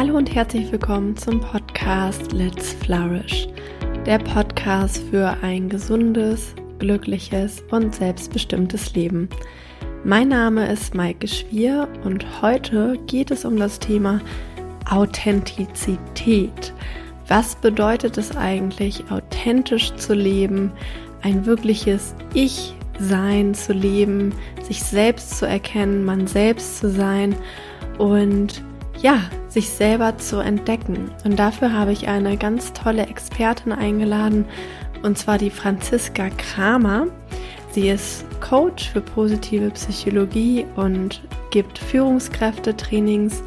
Hallo und herzlich willkommen zum Podcast Let's Flourish, der Podcast für ein gesundes, glückliches und selbstbestimmtes Leben. Mein Name ist Maike Schwier und heute geht es um das Thema Authentizität. Was bedeutet es eigentlich, authentisch zu leben, ein wirkliches Ich-Sein zu leben, sich selbst zu erkennen, man selbst zu sein und ja, sich selber zu entdecken. Und dafür habe ich eine ganz tolle Expertin eingeladen, und zwar die Franziska Kramer. Sie ist Coach für positive Psychologie und gibt Führungskräftetrainings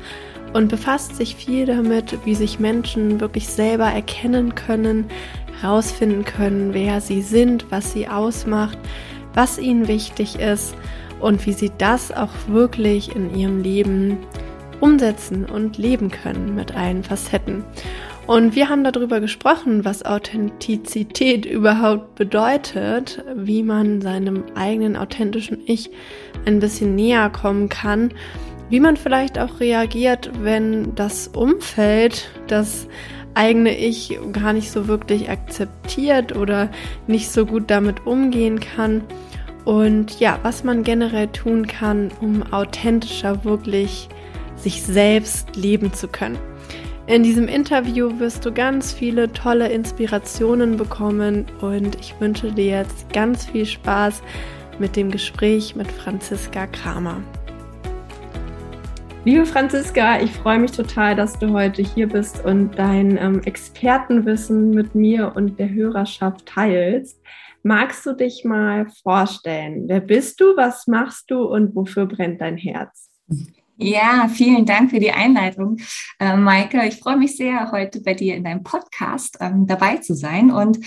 und befasst sich viel damit, wie sich Menschen wirklich selber erkennen können, herausfinden können, wer sie sind, was sie ausmacht, was ihnen wichtig ist und wie sie das auch wirklich in ihrem Leben umsetzen und leben können mit allen Facetten. Und wir haben darüber gesprochen, was Authentizität überhaupt bedeutet, wie man seinem eigenen authentischen Ich ein bisschen näher kommen kann, wie man vielleicht auch reagiert, wenn das Umfeld das eigene Ich gar nicht so wirklich akzeptiert oder nicht so gut damit umgehen kann. Und ja, was man generell tun kann, um authentischer wirklich sich selbst leben zu können. In diesem Interview wirst du ganz viele tolle Inspirationen bekommen und ich wünsche dir jetzt ganz viel Spaß mit dem Gespräch mit Franziska Kramer. Liebe Franziska, ich freue mich total, dass du heute hier bist und dein ähm, Expertenwissen mit mir und der Hörerschaft teilst. Magst du dich mal vorstellen? Wer bist du, was machst du und wofür brennt dein Herz? Ja, vielen Dank für die Einleitung, äh, Maike. Ich freue mich sehr, heute bei dir in deinem Podcast ähm, dabei zu sein. Und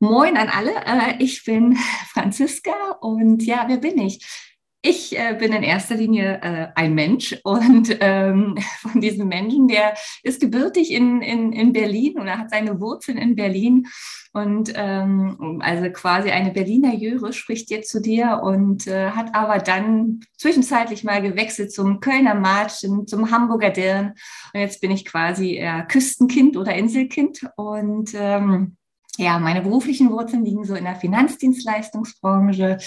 moin an alle. Äh, ich bin Franziska und ja, wer bin ich? Ich äh, bin in erster Linie äh, ein Mensch und ähm, von diesem Menschen, der ist gebürtig in, in, in Berlin oder hat seine Wurzeln in Berlin. Und ähm, also quasi eine Berliner Jöre spricht jetzt zu dir und äh, hat aber dann zwischenzeitlich mal gewechselt zum Kölner Marchen, zum Hamburger Dirn. Und jetzt bin ich quasi äh, Küstenkind oder Inselkind und ähm, ja, meine beruflichen Wurzeln liegen so in der Finanzdienstleistungsbranche,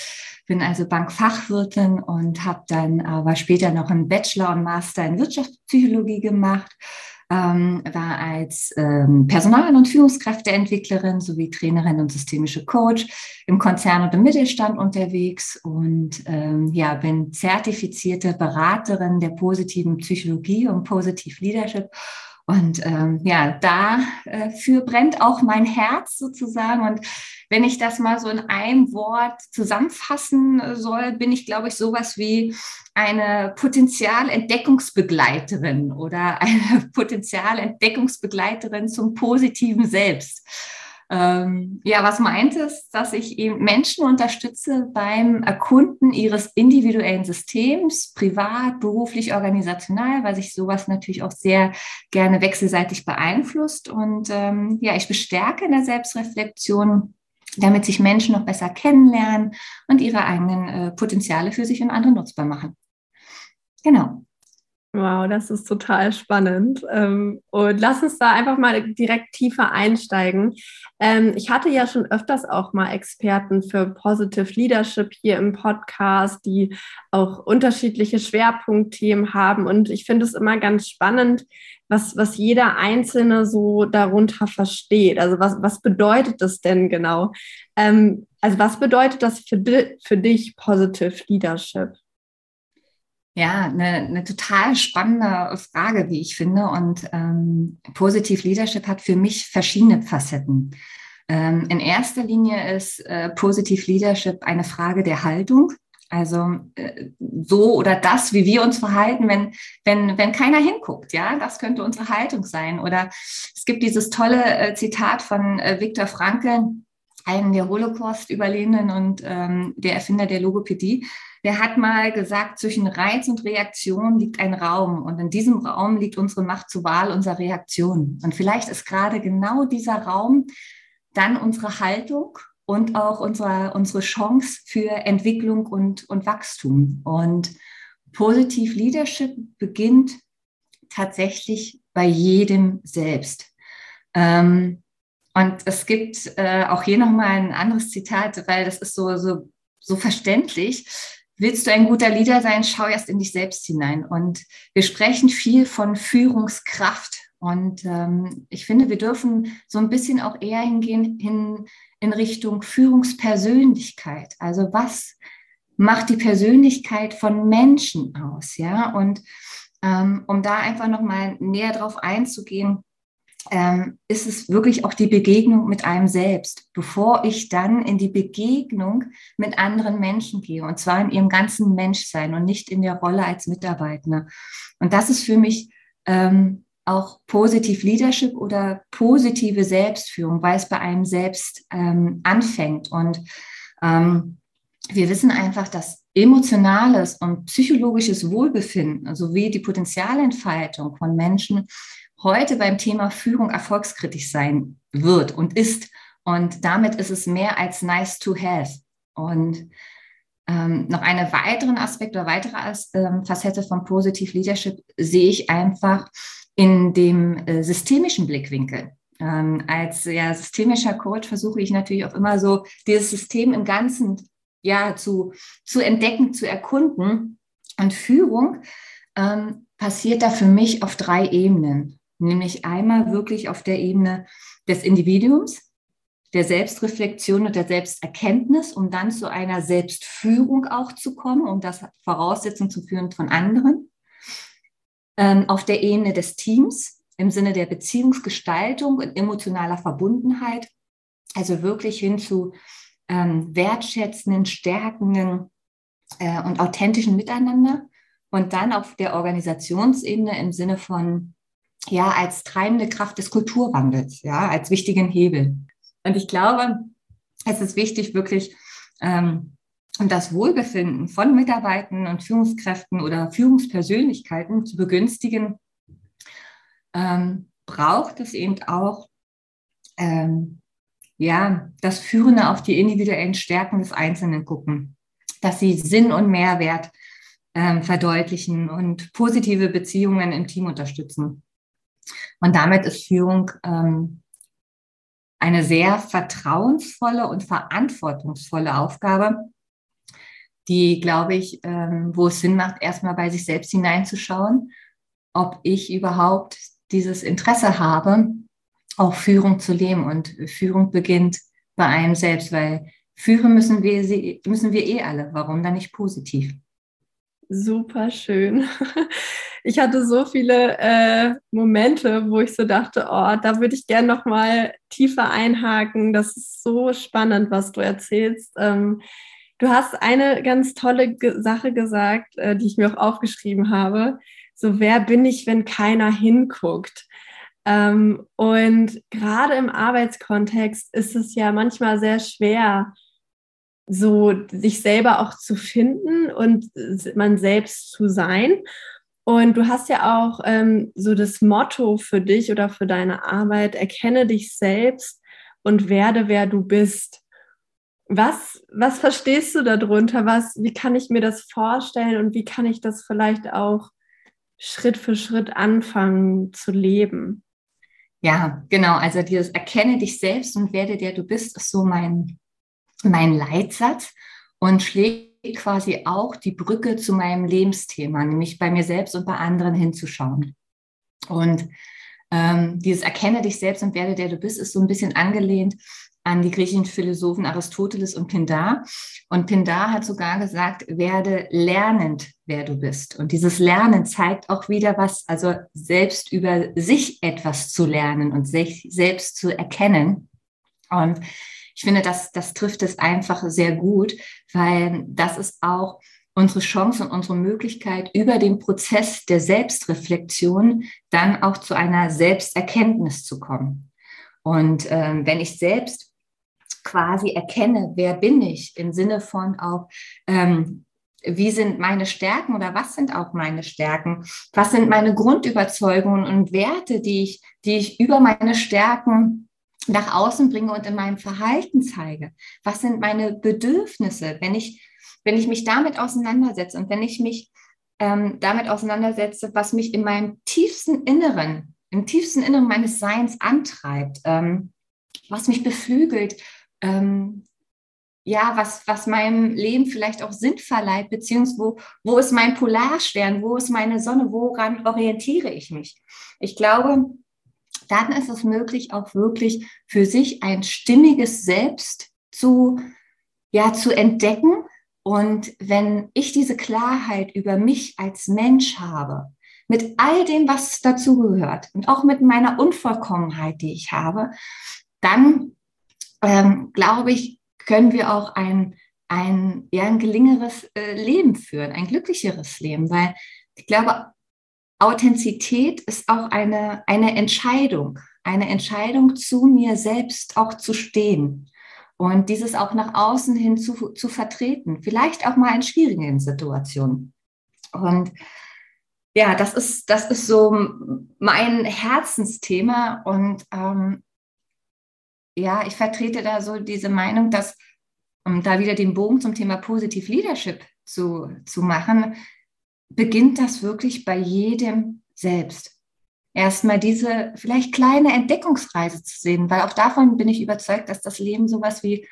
bin also Bankfachwirtin und habe dann aber später noch einen Bachelor und Master in Wirtschaftspsychologie gemacht, ähm, war als ähm, Personal- und Führungskräfteentwicklerin sowie Trainerin und systemische Coach im Konzern und im Mittelstand unterwegs und ähm, ja, bin zertifizierte Beraterin der positiven Psychologie und Positive Leadership und ähm, ja, dafür äh, brennt auch mein Herz sozusagen. Und wenn ich das mal so in einem Wort zusammenfassen soll, bin ich, glaube ich, sowas wie eine Potenzialentdeckungsbegleiterin oder eine Potenzialentdeckungsbegleiterin zum positiven Selbst. Ähm, ja, was meint es, dass ich eben Menschen unterstütze beim Erkunden ihres individuellen Systems, privat, beruflich, organisational, weil sich sowas natürlich auch sehr gerne wechselseitig beeinflusst. Und ähm, ja, ich bestärke in der Selbstreflexion, damit sich Menschen noch besser kennenlernen und ihre eigenen äh, Potenziale für sich und andere nutzbar machen. Genau. Wow, das ist total spannend. Ähm, und lass uns da einfach mal direkt tiefer einsteigen. Ähm, ich hatte ja schon öfters auch mal Experten für Positive Leadership hier im Podcast, die auch unterschiedliche Schwerpunktthemen haben. Und ich finde es immer ganz spannend, was, was jeder Einzelne so darunter versteht. Also was, was bedeutet das denn genau? Ähm, also was bedeutet das für, für dich Positive Leadership? Ja, eine, eine total spannende Frage, wie ich finde. Und ähm, Positive Leadership hat für mich verschiedene Facetten. Ähm, in erster Linie ist äh, Positive Leadership eine Frage der Haltung. Also äh, so oder das, wie wir uns verhalten, wenn, wenn, wenn keiner hinguckt, ja, das könnte unsere Haltung sein. Oder es gibt dieses tolle äh, Zitat von äh, Viktor Frankl, einen der Holocaust-Überlebenden und ähm, der Erfinder der Logopädie, der hat mal gesagt, zwischen Reiz und Reaktion liegt ein Raum und in diesem Raum liegt unsere Macht zur Wahl unserer Reaktion. Und vielleicht ist gerade genau dieser Raum dann unsere Haltung und auch unsere, unsere Chance für Entwicklung und, und Wachstum. Und Positiv Leadership beginnt tatsächlich bei jedem selbst. Ähm, und es gibt äh, auch hier nochmal ein anderes Zitat, weil das ist so, so, so verständlich. Willst du ein guter Leader sein, schau erst in dich selbst hinein. Und wir sprechen viel von Führungskraft. Und ähm, ich finde, wir dürfen so ein bisschen auch eher hingehen hin in Richtung Führungspersönlichkeit. Also was macht die Persönlichkeit von Menschen aus? Ja, und ähm, um da einfach nochmal näher drauf einzugehen, ähm, ist es wirklich auch die Begegnung mit einem selbst, bevor ich dann in die Begegnung mit anderen Menschen gehe und zwar in ihrem ganzen Menschsein und nicht in der Rolle als Mitarbeiter. Und das ist für mich ähm, auch positiv Leadership oder positive Selbstführung, weil es bei einem selbst ähm, anfängt. Und ähm, wir wissen einfach, dass emotionales und psychologisches Wohlbefinden sowie die Potenzialentfaltung von Menschen heute beim Thema Führung erfolgskritisch sein wird und ist. Und damit ist es mehr als nice to have. Und ähm, noch einen weiteren Aspekt oder weitere ähm, Facette von Positive Leadership sehe ich einfach in dem äh, systemischen Blickwinkel. Ähm, als ja, systemischer Coach versuche ich natürlich auch immer so, dieses System im Ganzen ja, zu, zu entdecken, zu erkunden. Und Führung ähm, passiert da für mich auf drei Ebenen. Nämlich einmal wirklich auf der Ebene des Individuums, der Selbstreflexion und der Selbsterkenntnis, um dann zu einer Selbstführung auch zu kommen, um das Voraussetzung zu führen von anderen. Ähm, auf der Ebene des Teams im Sinne der Beziehungsgestaltung und emotionaler Verbundenheit, also wirklich hin zu ähm, wertschätzenden, stärkenden äh, und authentischen Miteinander. Und dann auf der Organisationsebene im Sinne von ja, als treibende Kraft des Kulturwandels, ja, als wichtigen Hebel. Und ich glaube, es ist wichtig, wirklich ähm, das Wohlbefinden von Mitarbeitern und Führungskräften oder Führungspersönlichkeiten zu begünstigen, ähm, braucht es eben auch ähm, ja, das Führende auf die individuellen Stärken des Einzelnen gucken, dass sie Sinn und Mehrwert ähm, verdeutlichen und positive Beziehungen im Team unterstützen. Und damit ist Führung ähm, eine sehr vertrauensvolle und verantwortungsvolle Aufgabe, die, glaube ich, ähm, wo es Sinn macht, erstmal bei sich selbst hineinzuschauen, ob ich überhaupt dieses Interesse habe, auch Führung zu leben. Und Führung beginnt bei einem selbst, weil führen müssen wir, sie, müssen wir eh alle. Warum dann nicht positiv? Super schön. Ich hatte so viele äh, Momente, wo ich so dachte, oh, da würde ich gerne noch mal tiefer einhaken. Das ist so spannend, was du erzählst. Ähm, du hast eine ganz tolle Ge Sache gesagt, äh, die ich mir auch aufgeschrieben habe. So, wer bin ich, wenn keiner hinguckt? Ähm, und gerade im Arbeitskontext ist es ja manchmal sehr schwer, so sich selber auch zu finden und man selbst zu sein. Und du hast ja auch ähm, so das Motto für dich oder für deine Arbeit, erkenne dich selbst und werde, wer du bist. Was, was verstehst du darunter? Was, wie kann ich mir das vorstellen und wie kann ich das vielleicht auch Schritt für Schritt anfangen zu leben? Ja, genau. Also dieses Erkenne dich selbst und werde der du bist, ist so mein, mein Leitsatz und schlägt quasi auch die Brücke zu meinem Lebensthema, nämlich bei mir selbst und bei anderen hinzuschauen. Und ähm, dieses Erkenne dich selbst und werde der du bist, ist so ein bisschen angelehnt an die griechischen Philosophen Aristoteles und Pindar. Und Pindar hat sogar gesagt, werde lernend, wer du bist. Und dieses Lernen zeigt auch wieder was, also selbst über sich etwas zu lernen und sich selbst zu erkennen. Und ich finde, das, das trifft es einfach sehr gut, weil das ist auch unsere Chance und unsere Möglichkeit, über den Prozess der Selbstreflexion dann auch zu einer Selbsterkenntnis zu kommen. Und ähm, wenn ich selbst quasi erkenne, wer bin ich, im Sinne von auch, ähm, wie sind meine Stärken oder was sind auch meine Stärken? Was sind meine Grundüberzeugungen und Werte, die ich, die ich über meine Stärken nach außen bringe und in meinem Verhalten zeige? Was sind meine Bedürfnisse, wenn ich, wenn ich mich damit auseinandersetze und wenn ich mich ähm, damit auseinandersetze, was mich in meinem tiefsten Inneren im tiefsten Inneren meines Seins antreibt, ähm, was mich beflügelt, ähm, ja, was, was meinem Leben vielleicht auch Sinn verleiht, beziehungsweise wo, wo ist mein Polarstern, wo ist meine Sonne, woran orientiere ich mich? Ich glaube, dann ist es möglich, auch wirklich für sich ein stimmiges Selbst zu, ja, zu entdecken. Und wenn ich diese Klarheit über mich als Mensch habe, mit all dem, was dazugehört und auch mit meiner Unvollkommenheit, die ich habe, dann ähm, glaube ich, können wir auch ein, ein, ja, ein gelingeres äh, Leben führen, ein glücklicheres Leben, weil ich glaube, Authentizität ist auch eine, eine Entscheidung, eine Entscheidung zu mir selbst auch zu stehen und dieses auch nach außen hin zu, zu vertreten, vielleicht auch mal in schwierigen Situationen. Und ja, das ist, das ist so mein Herzensthema und ähm, ja, ich vertrete da so diese Meinung, dass, um da wieder den Bogen zum Thema Positive Leadership zu, zu machen, beginnt das wirklich bei jedem selbst. Erstmal diese vielleicht kleine Entdeckungsreise zu sehen, weil auch davon bin ich überzeugt, dass das Leben sowas wie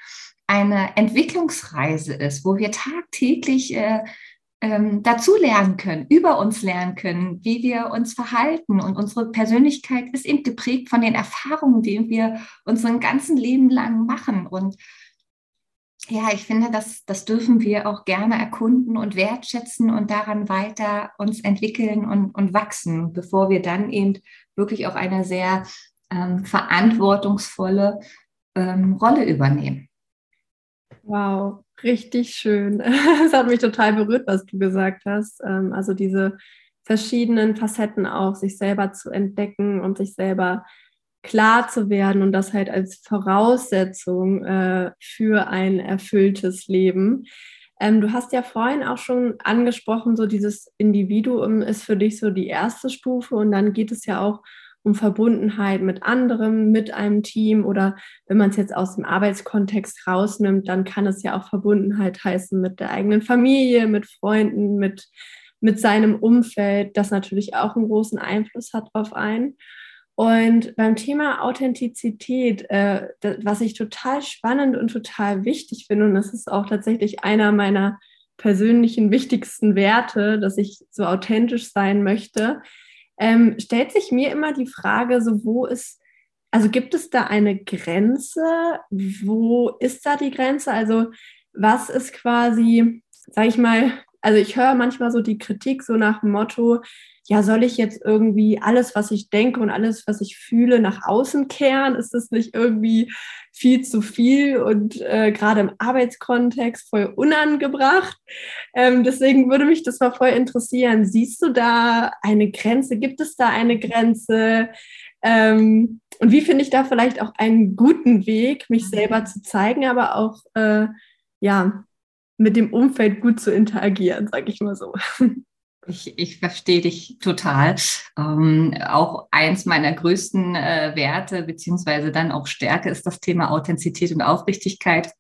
eine Entwicklungsreise ist, wo wir tagtäglich äh, ähm, dazu lernen können, über uns lernen können, wie wir uns verhalten. Und unsere Persönlichkeit ist eben geprägt von den Erfahrungen, die wir unseren ganzen Leben lang machen. Und ja, ich finde, das, das dürfen wir auch gerne erkunden und wertschätzen und daran weiter uns entwickeln und, und wachsen, bevor wir dann eben wirklich auch eine sehr ähm, verantwortungsvolle ähm, Rolle übernehmen. Wow, richtig schön. Es hat mich total berührt, was du gesagt hast. Ähm, also diese verschiedenen Facetten auch, sich selber zu entdecken und sich selber klar zu werden und das halt als Voraussetzung äh, für ein erfülltes Leben. Ähm, du hast ja vorhin auch schon angesprochen, so dieses Individuum ist für dich so die erste Stufe und dann geht es ja auch um Verbundenheit mit anderem, mit einem Team oder wenn man es jetzt aus dem Arbeitskontext rausnimmt, dann kann es ja auch Verbundenheit heißen mit der eigenen Familie, mit Freunden, mit, mit seinem Umfeld, das natürlich auch einen großen Einfluss hat auf einen. Und beim Thema Authentizität, äh, das, was ich total spannend und total wichtig finde, und das ist auch tatsächlich einer meiner persönlichen wichtigsten Werte, dass ich so authentisch sein möchte, ähm, stellt sich mir immer die Frage, so wo ist, also gibt es da eine Grenze? Wo ist da die Grenze? Also was ist quasi, sag ich mal, also ich höre manchmal so die Kritik so nach dem Motto, ja, soll ich jetzt irgendwie alles, was ich denke und alles, was ich fühle, nach außen kehren? Ist das nicht irgendwie viel zu viel und äh, gerade im Arbeitskontext voll unangebracht? Ähm, deswegen würde mich das mal voll interessieren. Siehst du da eine Grenze? Gibt es da eine Grenze? Ähm, und wie finde ich da vielleicht auch einen guten Weg, mich selber zu zeigen, aber auch äh, ja mit dem Umfeld gut zu interagieren, sage ich mal so. Ich, ich verstehe dich total. Ähm, auch eins meiner größten äh, Werte beziehungsweise dann auch Stärke ist das Thema Authentizität und Aufrichtigkeit.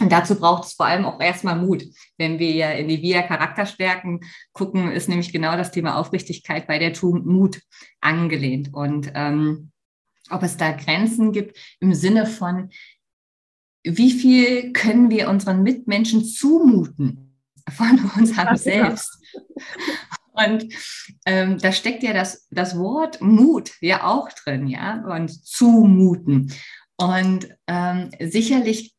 Und dazu braucht es vor allem auch erstmal Mut. Wenn wir in die VIA Charakterstärken gucken, ist nämlich genau das Thema Aufrichtigkeit bei der Tugend Mut angelehnt. Und ähm, ob es da Grenzen gibt im Sinne von, wie viel können wir unseren Mitmenschen zumuten? von unserem Selbst. Und ähm, da steckt ja das, das Wort Mut ja auch drin, ja, und zumuten. Und ähm, sicherlich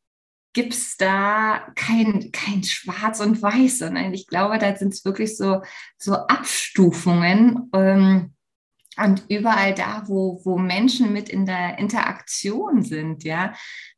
gibt es da kein, kein Schwarz und Weiß, sondern ich glaube, da sind es wirklich so, so Abstufungen. Ähm, und überall da, wo, wo Menschen mit in der Interaktion sind, ja,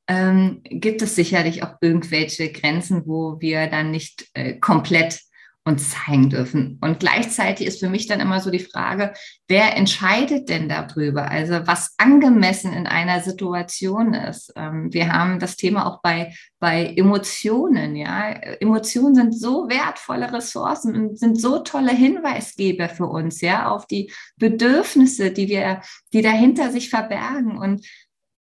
ähm, gibt es sicherlich auch irgendwelche Grenzen, wo wir dann nicht äh, komplett uns zeigen dürfen. Und gleichzeitig ist für mich dann immer so die Frage, wer entscheidet denn darüber? Also was angemessen in einer Situation ist. Ähm, wir haben das Thema auch bei, bei Emotionen. Ja, Emotionen sind so wertvolle Ressourcen und sind so tolle Hinweisgeber für uns, ja, auf die Bedürfnisse, die wir, die dahinter sich verbergen. Und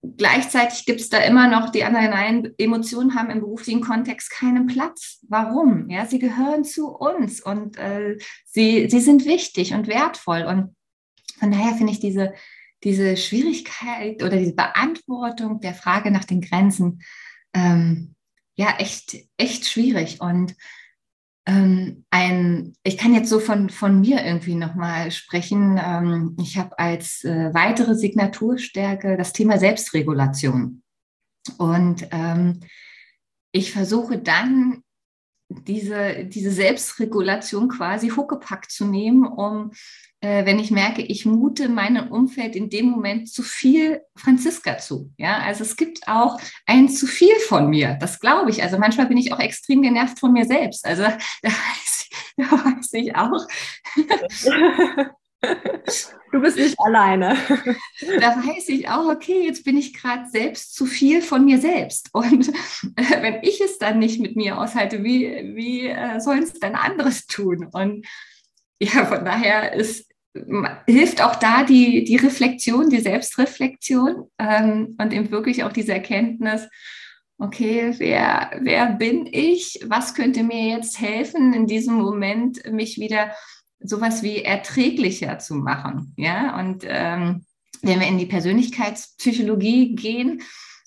Gleichzeitig gibt es da immer noch die anderen nein, Emotionen haben im beruflichen Kontext keinen Platz. Warum? Ja, sie gehören zu uns und äh, sie, sie sind wichtig und wertvoll. Und von daher finde ich diese, diese Schwierigkeit oder diese Beantwortung der Frage nach den Grenzen ähm, ja echt, echt schwierig. Und ähm, ein, ich kann jetzt so von, von mir irgendwie nochmal sprechen. Ähm, ich habe als äh, weitere Signaturstärke das Thema Selbstregulation. Und ähm, ich versuche dann diese, diese Selbstregulation quasi huckepack zu nehmen, um, äh, wenn ich merke, ich mute meinem Umfeld in dem Moment zu viel Franziska zu. Ja, also es gibt auch ein zu viel von mir, das glaube ich. Also manchmal bin ich auch extrem genervt von mir selbst. Also da weiß, da weiß ich auch. Du bist nicht alleine. Da weiß ich auch, okay, jetzt bin ich gerade selbst zu viel von mir selbst. Und äh, wenn ich es dann nicht mit mir aushalte, wie, wie äh, sollen es dann anderes tun? Und ja, von daher ist, hilft auch da die, die Reflexion, die Selbstreflexion ähm, und eben wirklich auch diese Erkenntnis, okay, wer, wer bin ich? Was könnte mir jetzt helfen, in diesem Moment mich wieder sowas wie erträglicher zu machen. Ja, und ähm, wenn wir in die Persönlichkeitspsychologie gehen,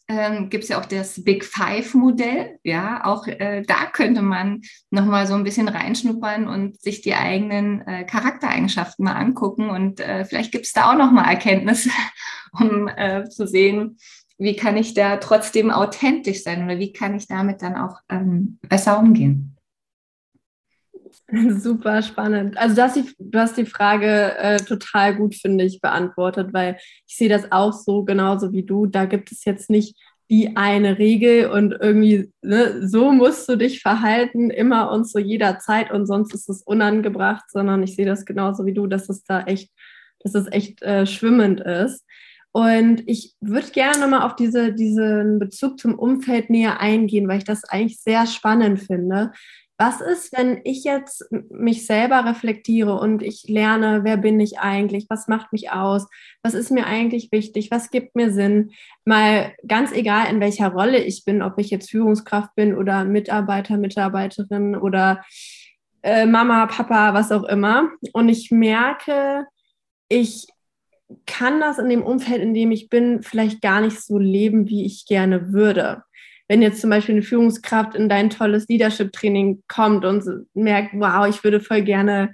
ähm, gibt es ja auch das Big Five-Modell. Ja, auch äh, da könnte man nochmal so ein bisschen reinschnuppern und sich die eigenen äh, Charaktereigenschaften mal angucken. Und äh, vielleicht gibt es da auch nochmal Erkenntnisse, um äh, zu sehen, wie kann ich da trotzdem authentisch sein oder wie kann ich damit dann auch ähm, besser umgehen. Super spannend. Also du hast die, du hast die Frage äh, total gut, finde ich, beantwortet, weil ich sehe das auch so genauso wie du. Da gibt es jetzt nicht die eine Regel und irgendwie ne, so musst du dich verhalten, immer und zu jeder Zeit und sonst ist es unangebracht, sondern ich sehe das genauso wie du, dass es da echt, dass es echt äh, schwimmend ist. Und ich würde gerne nochmal auf diese, diesen Bezug zum Umfeld näher eingehen, weil ich das eigentlich sehr spannend finde. Was ist, wenn ich jetzt mich selber reflektiere und ich lerne, wer bin ich eigentlich, was macht mich aus, was ist mir eigentlich wichtig, was gibt mir Sinn? Mal ganz egal, in welcher Rolle ich bin, ob ich jetzt Führungskraft bin oder Mitarbeiter, Mitarbeiterin oder äh, Mama, Papa, was auch immer. Und ich merke, ich kann das in dem Umfeld, in dem ich bin, vielleicht gar nicht so leben, wie ich gerne würde wenn jetzt zum Beispiel eine Führungskraft in dein tolles Leadership-Training kommt und merkt, wow, ich würde voll gerne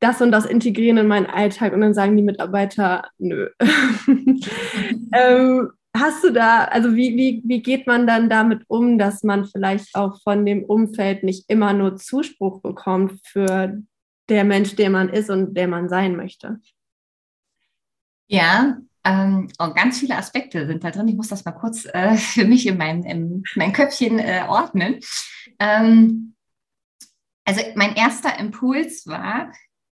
das und das integrieren in meinen Alltag und dann sagen die Mitarbeiter, nö. ähm, hast du da, also wie, wie, wie geht man dann damit um, dass man vielleicht auch von dem Umfeld nicht immer nur Zuspruch bekommt für der Mensch, der man ist und der man sein möchte? Ja, ähm, und ganz viele Aspekte sind da drin. Ich muss das mal kurz äh, für mich in mein, in mein Köpfchen äh, ordnen. Ähm, also mein erster Impuls war,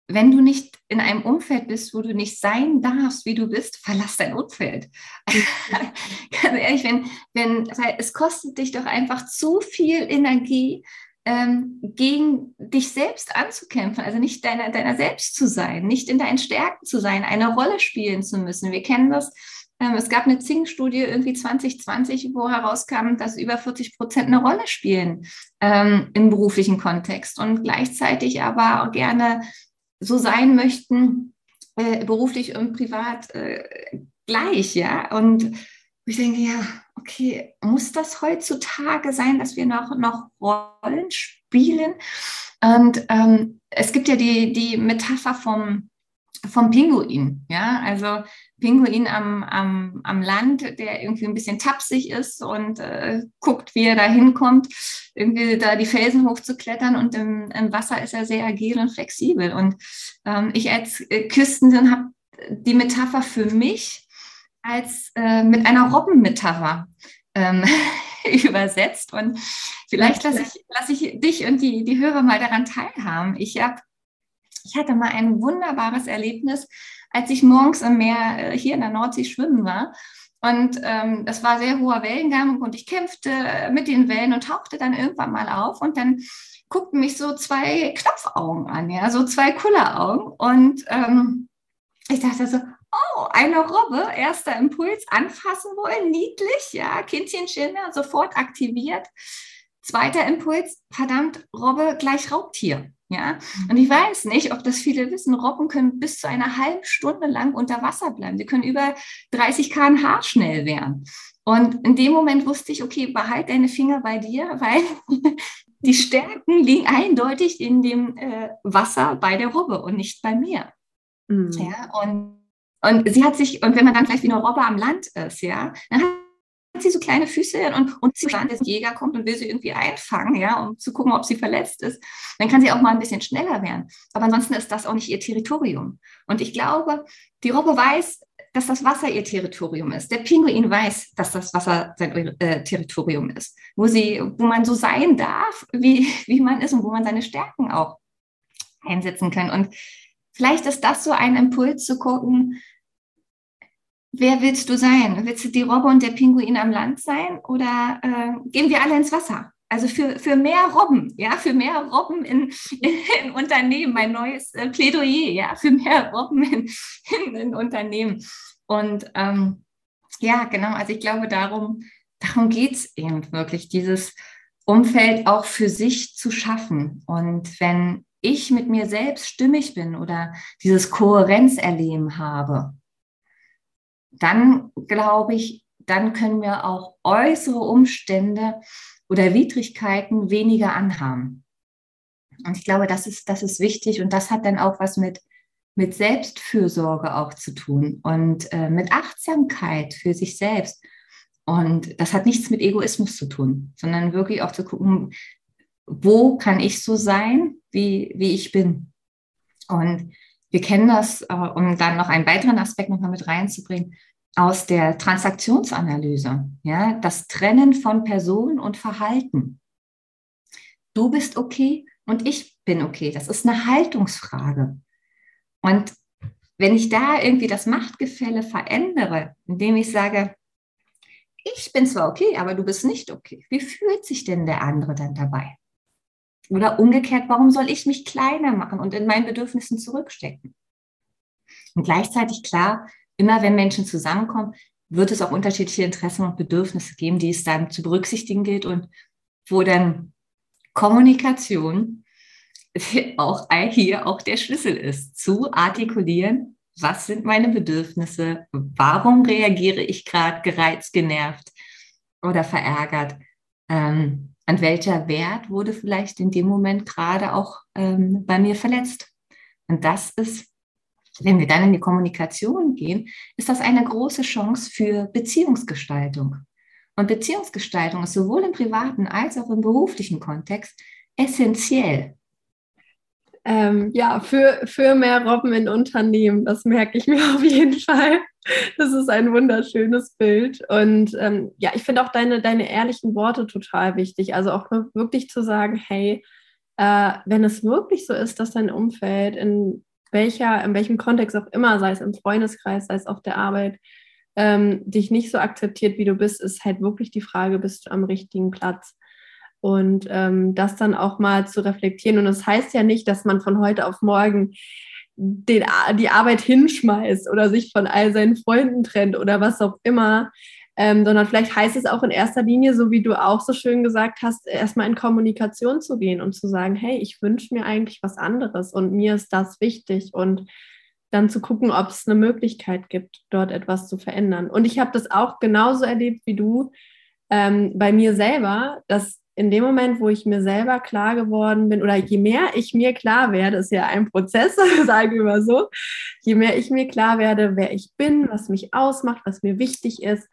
wenn du nicht in einem Umfeld bist, wo du nicht sein darfst, wie du bist, verlass dein Umfeld. Ganz ehrlich, wenn, wenn, es kostet dich doch einfach zu viel Energie, ähm, gegen dich selbst anzukämpfen, also nicht deiner, deiner selbst zu sein, nicht in deinen Stärken zu sein, eine Rolle spielen zu müssen. Wir kennen das. Ähm, es gab eine Zing-Studie irgendwie 2020, wo herauskam, dass über 40 Prozent eine Rolle spielen ähm, im beruflichen Kontext und gleichzeitig aber auch gerne so sein möchten, äh, beruflich und privat äh, gleich, ja. Und ich denke, ja, okay, muss das heutzutage sein, dass wir noch, noch Rollen spielen? Und ähm, es gibt ja die, die Metapher vom, vom Pinguin, ja, also Pinguin am, am, am Land, der irgendwie ein bisschen tapsig ist und äh, guckt, wie er da hinkommt, irgendwie da die Felsen hochzuklettern und im, im Wasser ist er sehr agil und flexibel. Und ähm, ich als äh, Küstensin habe die Metapher für mich als äh, mit einer Robbenmetapher ähm, übersetzt. Und vielleicht lasse ich, lass ich dich und die, die Hörer mal daran teilhaben. Ich, hab, ich hatte mal ein wunderbares Erlebnis, als ich morgens im Meer äh, hier in der Nordsee schwimmen war. Und ähm, das war sehr hoher Wellengang und ich kämpfte mit den Wellen und tauchte dann irgendwann mal auf und dann guckten mich so zwei Knopfaugen an, ja, so zwei Kulleraugen. Und ähm, ich dachte so, oh, eine Robbe, erster Impuls, anfassen wollen, niedlich, ja, Kindchenschinne, sofort aktiviert. Zweiter Impuls, verdammt, Robbe gleich Raubtier. Ja, und ich weiß nicht, ob das viele wissen. Robben können bis zu einer halben Stunde lang unter Wasser bleiben. Sie können über 30 km/h schnell werden. Und in dem Moment wusste ich, okay, behalt deine Finger bei dir, weil die Stärken liegen eindeutig in dem äh, Wasser bei der Robbe und nicht bei mir. Mhm. Ja, und, und sie hat sich, und wenn man dann gleich wie eine Robbe am Land ist, ja, dann hat sie so kleine Füße und, und sie der Jäger kommt und will sie irgendwie einfangen, ja, um zu gucken, ob sie verletzt ist, dann kann sie auch mal ein bisschen schneller werden. Aber ansonsten ist das auch nicht ihr Territorium. Und ich glaube, die Robbe weiß, dass das Wasser ihr Territorium ist. Der Pinguin weiß, dass das Wasser sein äh, Territorium ist, wo sie, wo man so sein darf, wie, wie man ist und wo man seine Stärken auch einsetzen kann. Und vielleicht ist das so ein Impuls zu gucken, wer willst du sein? Willst du die Robbe und der Pinguin am Land sein oder äh, gehen wir alle ins Wasser? Also für, für mehr Robben, ja, für mehr Robben in, in, Unternehmen, mein neues äh, Plädoyer, ja, für mehr Robben in, in, in Unternehmen. Und ähm, ja, genau, also ich glaube, darum, darum geht es eben wirklich, dieses Umfeld auch für sich zu schaffen. Und wenn ich mit mir selbst stimmig bin oder dieses Kohärenzerleben habe, dann glaube ich, dann können wir auch äußere Umstände oder Widrigkeiten weniger anhaben. Und ich glaube, das ist, das ist wichtig und das hat dann auch was mit, mit Selbstfürsorge auch zu tun und äh, mit Achtsamkeit für sich selbst. Und das hat nichts mit Egoismus zu tun, sondern wirklich auch zu gucken, wo kann ich so sein, wie, wie ich bin. Und wir kennen das, äh, um dann noch einen weiteren Aspekt nochmal mit reinzubringen, aus der Transaktionsanalyse, ja, das Trennen von Person und Verhalten. Du bist okay und ich bin okay. Das ist eine Haltungsfrage. Und wenn ich da irgendwie das Machtgefälle verändere, indem ich sage, ich bin zwar okay, aber du bist nicht okay. Wie fühlt sich denn der andere dann dabei? Oder umgekehrt, warum soll ich mich kleiner machen und in meinen Bedürfnissen zurückstecken? Und gleichzeitig klar, immer wenn Menschen zusammenkommen, wird es auch unterschiedliche Interessen und Bedürfnisse geben, die es dann zu berücksichtigen gilt und wo dann Kommunikation auch hier auch der Schlüssel ist, zu artikulieren, was sind meine Bedürfnisse, warum reagiere ich gerade gereizt, genervt oder verärgert, ähm, an welcher Wert wurde vielleicht in dem Moment gerade auch ähm, bei mir verletzt. Und das ist wenn wir dann in die Kommunikation gehen, ist das eine große Chance für Beziehungsgestaltung. Und Beziehungsgestaltung ist sowohl im privaten als auch im beruflichen Kontext essentiell. Ähm, ja, für, für mehr Robben in Unternehmen, das merke ich mir auf jeden Fall. Das ist ein wunderschönes Bild. Und ähm, ja, ich finde auch deine, deine ehrlichen Worte total wichtig. Also auch wirklich zu sagen, hey, äh, wenn es wirklich so ist, dass dein Umfeld in welcher, in welchem Kontext auch immer, sei es im Freundeskreis, sei es auf der Arbeit, ähm, dich nicht so akzeptiert, wie du bist, ist halt wirklich die Frage, bist du am richtigen Platz? Und ähm, das dann auch mal zu reflektieren. Und das heißt ja nicht, dass man von heute auf morgen den, die Arbeit hinschmeißt oder sich von all seinen Freunden trennt oder was auch immer, ähm, sondern vielleicht heißt es auch in erster Linie, so wie du auch so schön gesagt hast, erstmal in Kommunikation zu gehen und zu sagen, hey, ich wünsche mir eigentlich was anderes und mir ist das wichtig und dann zu gucken, ob es eine Möglichkeit gibt, dort etwas zu verändern. Und ich habe das auch genauso erlebt wie du ähm, bei mir selber, dass in dem Moment, wo ich mir selber klar geworden bin, oder je mehr ich mir klar werde, ist ja ein Prozess, sagen wir mal so, je mehr ich mir klar werde, wer ich bin, was mich ausmacht, was mir wichtig ist,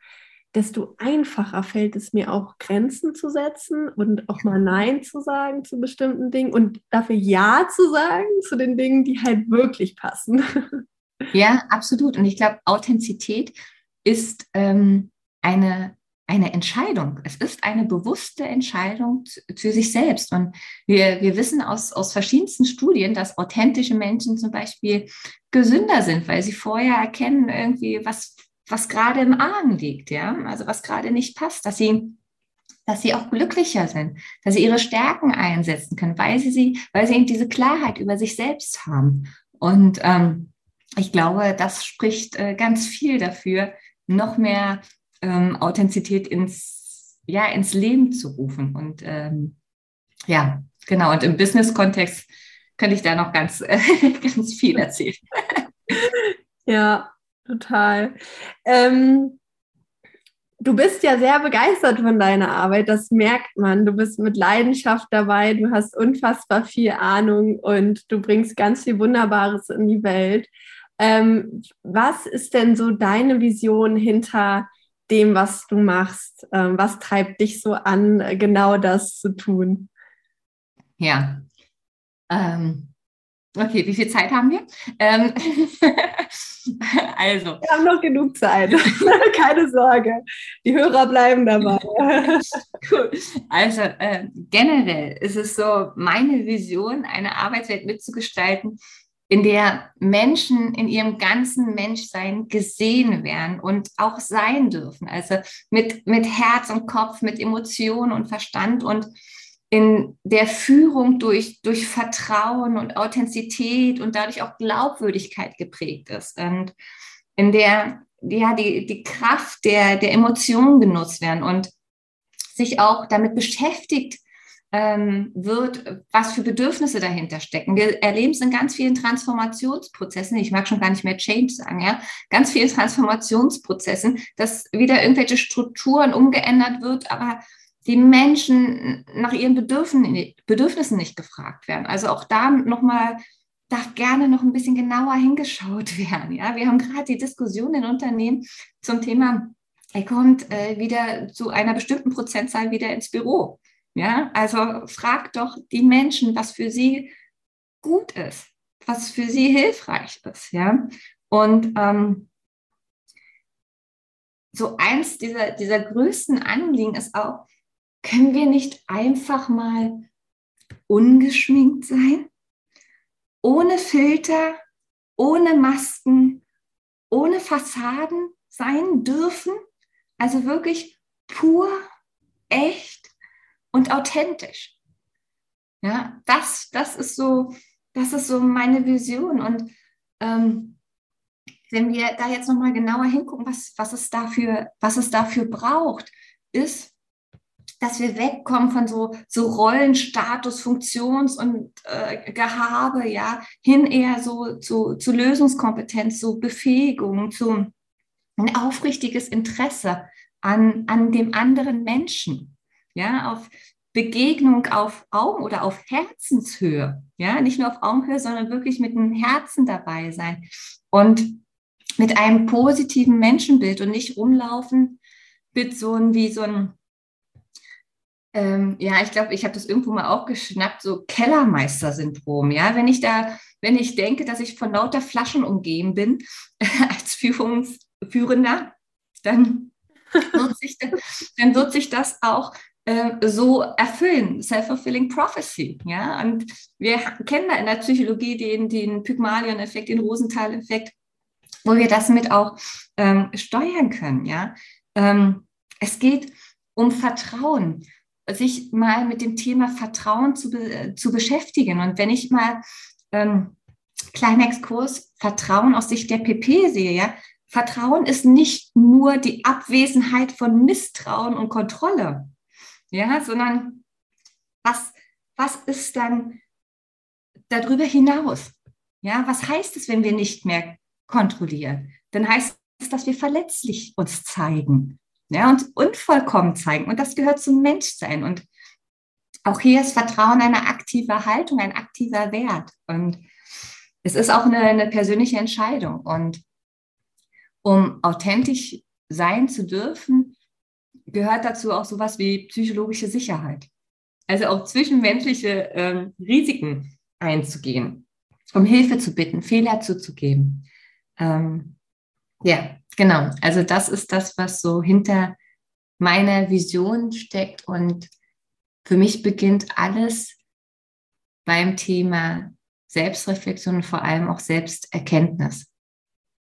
desto einfacher fällt es mir auch, Grenzen zu setzen und auch mal Nein zu sagen zu bestimmten Dingen und dafür Ja zu sagen zu den Dingen, die halt wirklich passen. Ja, absolut. Und ich glaube, Authentizität ist ähm, eine, eine Entscheidung. Es ist eine bewusste Entscheidung für sich selbst. Und wir, wir wissen aus, aus verschiedensten Studien, dass authentische Menschen zum Beispiel gesünder sind, weil sie vorher erkennen, irgendwie, was, was gerade im Argen liegt, ja, also was gerade nicht passt, dass sie dass sie auch glücklicher sind, dass sie ihre Stärken einsetzen können, weil sie, sie weil sie eben diese Klarheit über sich selbst haben. Und ähm, ich glaube, das spricht äh, ganz viel dafür, noch mehr ähm, Authentizität ins, ja, ins Leben zu rufen. Und ähm, ja, genau. Und im Business-Kontext könnte ich da noch ganz, äh, ganz viel erzählen. ja, total. Ähm, du bist ja sehr begeistert von deiner Arbeit, das merkt man. Du bist mit Leidenschaft dabei, du hast unfassbar viel Ahnung und du bringst ganz viel Wunderbares in die Welt. Ähm, was ist denn so deine Vision hinter dem, was du machst? Ähm, was treibt dich so an, genau das zu tun? Ja. Ähm, okay, wie viel Zeit haben wir? Ähm, also. Wir haben noch genug Zeit. Keine Sorge. Die Hörer bleiben dabei. cool. Also äh, generell ist es so meine Vision, eine Arbeitswelt mitzugestalten, in der Menschen in ihrem ganzen Menschsein gesehen werden und auch sein dürfen. Also mit, mit Herz und Kopf, mit Emotionen und Verstand und in der Führung durch, durch Vertrauen und Authentizität und dadurch auch Glaubwürdigkeit geprägt ist. Und in der ja, die, die Kraft der, der Emotionen genutzt werden und sich auch damit beschäftigt ähm, wird, was für Bedürfnisse dahinter stecken. Wir erleben es in ganz vielen Transformationsprozessen, ich mag schon gar nicht mehr Change sagen, ja, ganz vielen Transformationsprozessen, dass wieder irgendwelche Strukturen umgeändert wird, aber die Menschen nach ihren Bedürfnissen, nicht gefragt werden. Also auch da nochmal darf gerne noch ein bisschen genauer hingeschaut werden. Ja, wir haben gerade die Diskussion in Unternehmen zum Thema, er kommt äh, wieder zu einer bestimmten Prozentzahl wieder ins Büro. Ja, also frag doch die Menschen, was für sie gut ist, was für sie hilfreich ist. Ja, und ähm, so eins dieser, dieser größten Anliegen ist auch, können wir nicht einfach mal ungeschminkt sein? Ohne Filter, ohne Masken, ohne Fassaden sein dürfen? Also wirklich pur, echt und authentisch. Ja, das, das ist so, das ist so meine Vision. Und ähm, wenn wir da jetzt nochmal genauer hingucken, was, was, es dafür, was es dafür braucht, ist, dass wir wegkommen von so, so Rollen, Status, Funktions- und äh, Gehabe, ja, hin eher so zu, zu Lösungskompetenz, zu Befähigung, zu ein aufrichtiges Interesse an, an dem anderen Menschen ja, auf Begegnung auf Augen oder auf Herzenshöhe, ja, nicht nur auf Augenhöhe, sondern wirklich mit dem Herzen dabei sein und mit einem positiven Menschenbild und nicht rumlaufen mit so ein, wie so ein, ähm, ja, ich glaube, ich habe das irgendwo mal auch geschnappt, so Kellermeister-Syndrom, ja, wenn ich da, wenn ich denke, dass ich von lauter Flaschen umgeben bin als Führungsführender, dann wird sich, dann wird sich das auch äh, so erfüllen, self-fulfilling prophecy. Ja? Und wir kennen da in der Psychologie den, den Pygmalion-Effekt, den Rosenthal-Effekt, wo wir das mit auch ähm, steuern können. Ja? Ähm, es geht um Vertrauen, sich mal mit dem Thema Vertrauen zu, be zu beschäftigen. Und wenn ich mal ähm, kleiner Exkurs Vertrauen aus Sicht der PP sehe, ja, Vertrauen ist nicht nur die Abwesenheit von Misstrauen und Kontrolle ja, sondern was, was ist dann darüber hinaus? Ja, was heißt es, wenn wir nicht mehr kontrollieren? Dann heißt es, dass wir verletzlich uns zeigen, ja, und unvollkommen zeigen. Und das gehört zum Menschsein. Und auch hier ist Vertrauen eine aktive Haltung, ein aktiver Wert. Und es ist auch eine, eine persönliche Entscheidung. Und um authentisch sein zu dürfen, gehört dazu auch sowas wie psychologische Sicherheit. Also auch zwischenmenschliche ähm, Risiken einzugehen, um Hilfe zu bitten, Fehler zuzugeben. Ähm, ja, genau. Also das ist das, was so hinter meiner Vision steckt. Und für mich beginnt alles beim Thema Selbstreflexion und vor allem auch Selbsterkenntnis.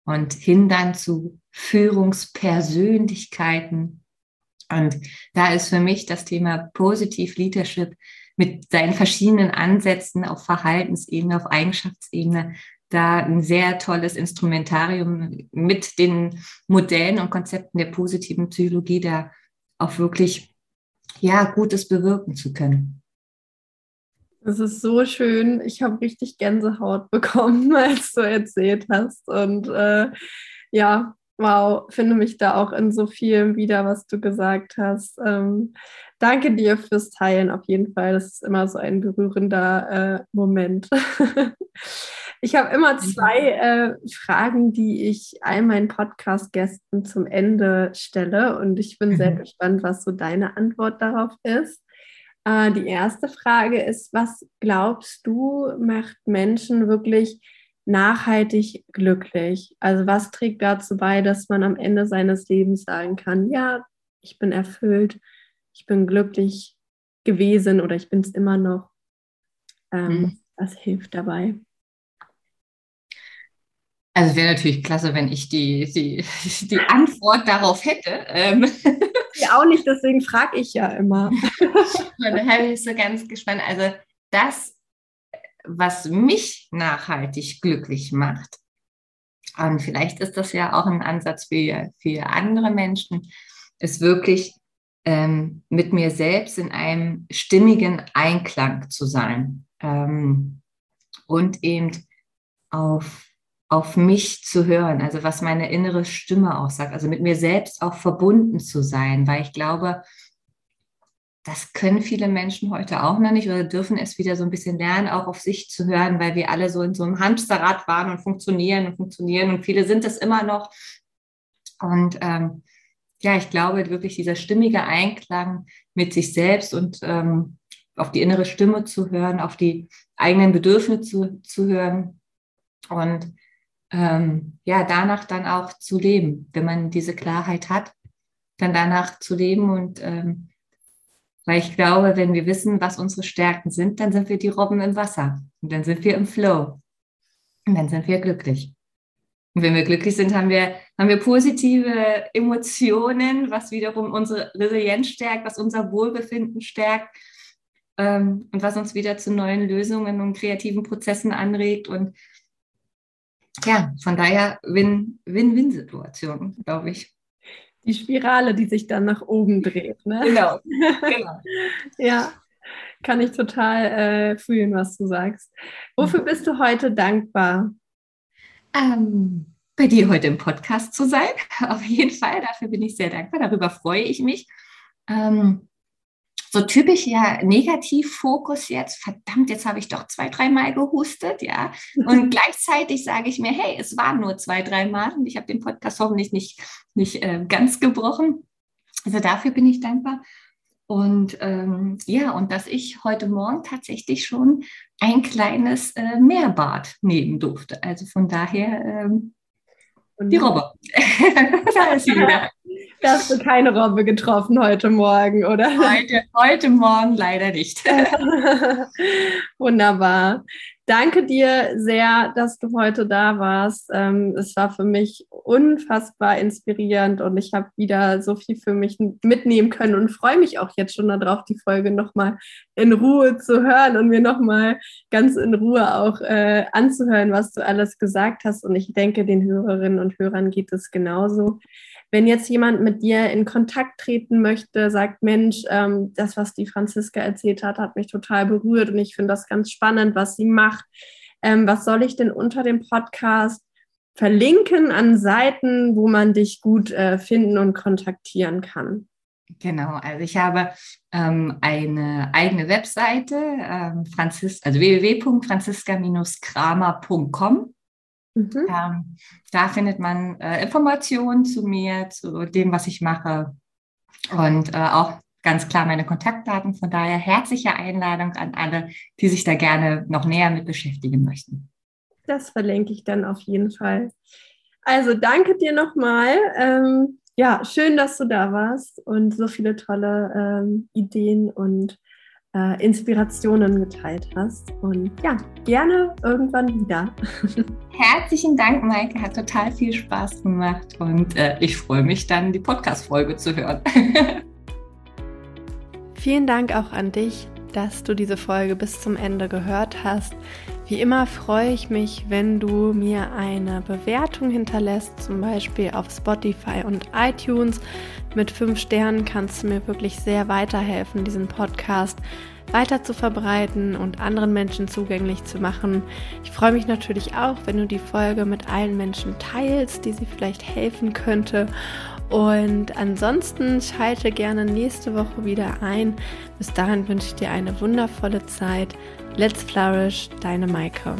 Und hin dann zu Führungspersönlichkeiten, und da ist für mich das Thema Positive Leadership mit seinen verschiedenen Ansätzen auf Verhaltensebene, auf Eigenschaftsebene, da ein sehr tolles Instrumentarium mit den Modellen und Konzepten der positiven Psychologie, da auch wirklich ja Gutes bewirken zu können. Es ist so schön. Ich habe richtig Gänsehaut bekommen, als du erzählt hast. Und äh, ja, wow, finde mich da auch in so vielem wieder, was du gesagt hast. Ähm, danke dir fürs Teilen auf jeden Fall. Das ist immer so ein berührender äh, Moment. ich habe immer zwei äh, Fragen, die ich all meinen Podcast-Gästen zum Ende stelle. Und ich bin sehr mhm. gespannt, was so deine Antwort darauf ist. Äh, die erste Frage ist, was glaubst du, macht Menschen wirklich nachhaltig glücklich? Also was trägt dazu bei, dass man am Ende seines Lebens sagen kann, ja, ich bin erfüllt, ich bin glücklich gewesen oder ich bin es immer noch. Ähm, mhm. Was hilft dabei? Also wäre natürlich klasse, wenn ich die, die, die Antwort darauf hätte. Ähm. Ja, auch nicht, deswegen frage ich ja immer. dann habe ich so ganz gespannt. Also das, was mich nachhaltig glücklich macht, und vielleicht ist das ja auch ein Ansatz für, für andere Menschen, ist wirklich ähm, mit mir selbst in einem stimmigen Einklang zu sein ähm, und eben auf auf mich zu hören, also was meine innere Stimme auch sagt, also mit mir selbst auch verbunden zu sein, weil ich glaube, das können viele Menschen heute auch noch nicht oder dürfen es wieder so ein bisschen lernen, auch auf sich zu hören, weil wir alle so in so einem Hamsterrad waren und funktionieren und funktionieren und viele sind es immer noch. Und ähm, ja, ich glaube wirklich dieser stimmige Einklang mit sich selbst und ähm, auf die innere Stimme zu hören, auf die eigenen Bedürfnisse zu, zu hören und ähm, ja, danach dann auch zu leben, wenn man diese Klarheit hat, dann danach zu leben und ähm, weil ich glaube, wenn wir wissen, was unsere Stärken sind, dann sind wir die Robben im Wasser und dann sind wir im Flow und dann sind wir glücklich. Und wenn wir glücklich sind, haben wir, haben wir positive Emotionen, was wiederum unsere Resilienz stärkt, was unser Wohlbefinden stärkt ähm, und was uns wieder zu neuen Lösungen und kreativen Prozessen anregt. Und ja, von daher Win-Win-Win-Situation, glaube ich. Die Spirale, die sich dann nach oben dreht. Ne? Genau, genau. ja, kann ich total äh, fühlen, was du sagst. Wofür bist du heute dankbar? Ähm, bei dir heute im Podcast zu sein. Auf jeden Fall, dafür bin ich sehr dankbar. Darüber freue ich mich. Ähm, so typisch ja Negativfokus jetzt, verdammt, jetzt habe ich doch zwei, dreimal gehustet, ja. Und gleichzeitig sage ich mir, hey, es waren nur zwei, dreimal und ich habe den Podcast hoffentlich nicht, nicht äh, ganz gebrochen. Also dafür bin ich dankbar. Und ähm, ja, und dass ich heute Morgen tatsächlich schon ein kleines äh, Meerbad nehmen durfte. Also von daher ähm, die Robbe. da ist sie wieder. Da hast du keine Robbe getroffen heute Morgen, oder? Heute, heute Morgen leider nicht. Wunderbar. Danke dir sehr, dass du heute da warst. Ähm, es war für mich unfassbar inspirierend und ich habe wieder so viel für mich mitnehmen können und freue mich auch jetzt schon darauf, die Folge nochmal in Ruhe zu hören und mir nochmal ganz in Ruhe auch äh, anzuhören, was du alles gesagt hast. Und ich denke, den Hörerinnen und Hörern geht es genauso. Wenn jetzt jemand mit dir in Kontakt treten möchte, sagt, Mensch, ähm, das, was die Franziska erzählt hat, hat mich total berührt und ich finde das ganz spannend, was sie macht. Ähm, was soll ich denn unter dem Podcast verlinken an Seiten, wo man dich gut äh, finden und kontaktieren kann? Genau, also ich habe ähm, eine eigene Webseite, ähm, Franzis also www.franziska-kramer.com. Mhm. Ähm, da findet man äh, Informationen zu mir, zu dem, was ich mache und äh, auch ganz klar meine Kontaktdaten. Von daher herzliche Einladung an alle, die sich da gerne noch näher mit beschäftigen möchten. Das verlinke ich dann auf jeden Fall. Also danke dir nochmal. Ähm, ja, schön, dass du da warst und so viele tolle ähm, Ideen und äh, Inspirationen geteilt hast. Und ja, gerne irgendwann wieder. Herzlichen Dank, Maike. Hat total viel Spaß gemacht und äh, ich freue mich dann, die Podcast-Folge zu hören. Vielen Dank auch an dich, dass du diese Folge bis zum Ende gehört hast. Wie immer freue ich mich, wenn du mir eine Bewertung hinterlässt, zum Beispiel auf Spotify und iTunes. Mit fünf Sternen kannst du mir wirklich sehr weiterhelfen, diesen Podcast weiter zu verbreiten und anderen Menschen zugänglich zu machen. Ich freue mich natürlich auch, wenn du die Folge mit allen Menschen teilst, die sie vielleicht helfen könnte. Und ansonsten schalte gerne nächste Woche wieder ein. Bis dahin wünsche ich dir eine wundervolle Zeit. Let's Flourish, deine Maike.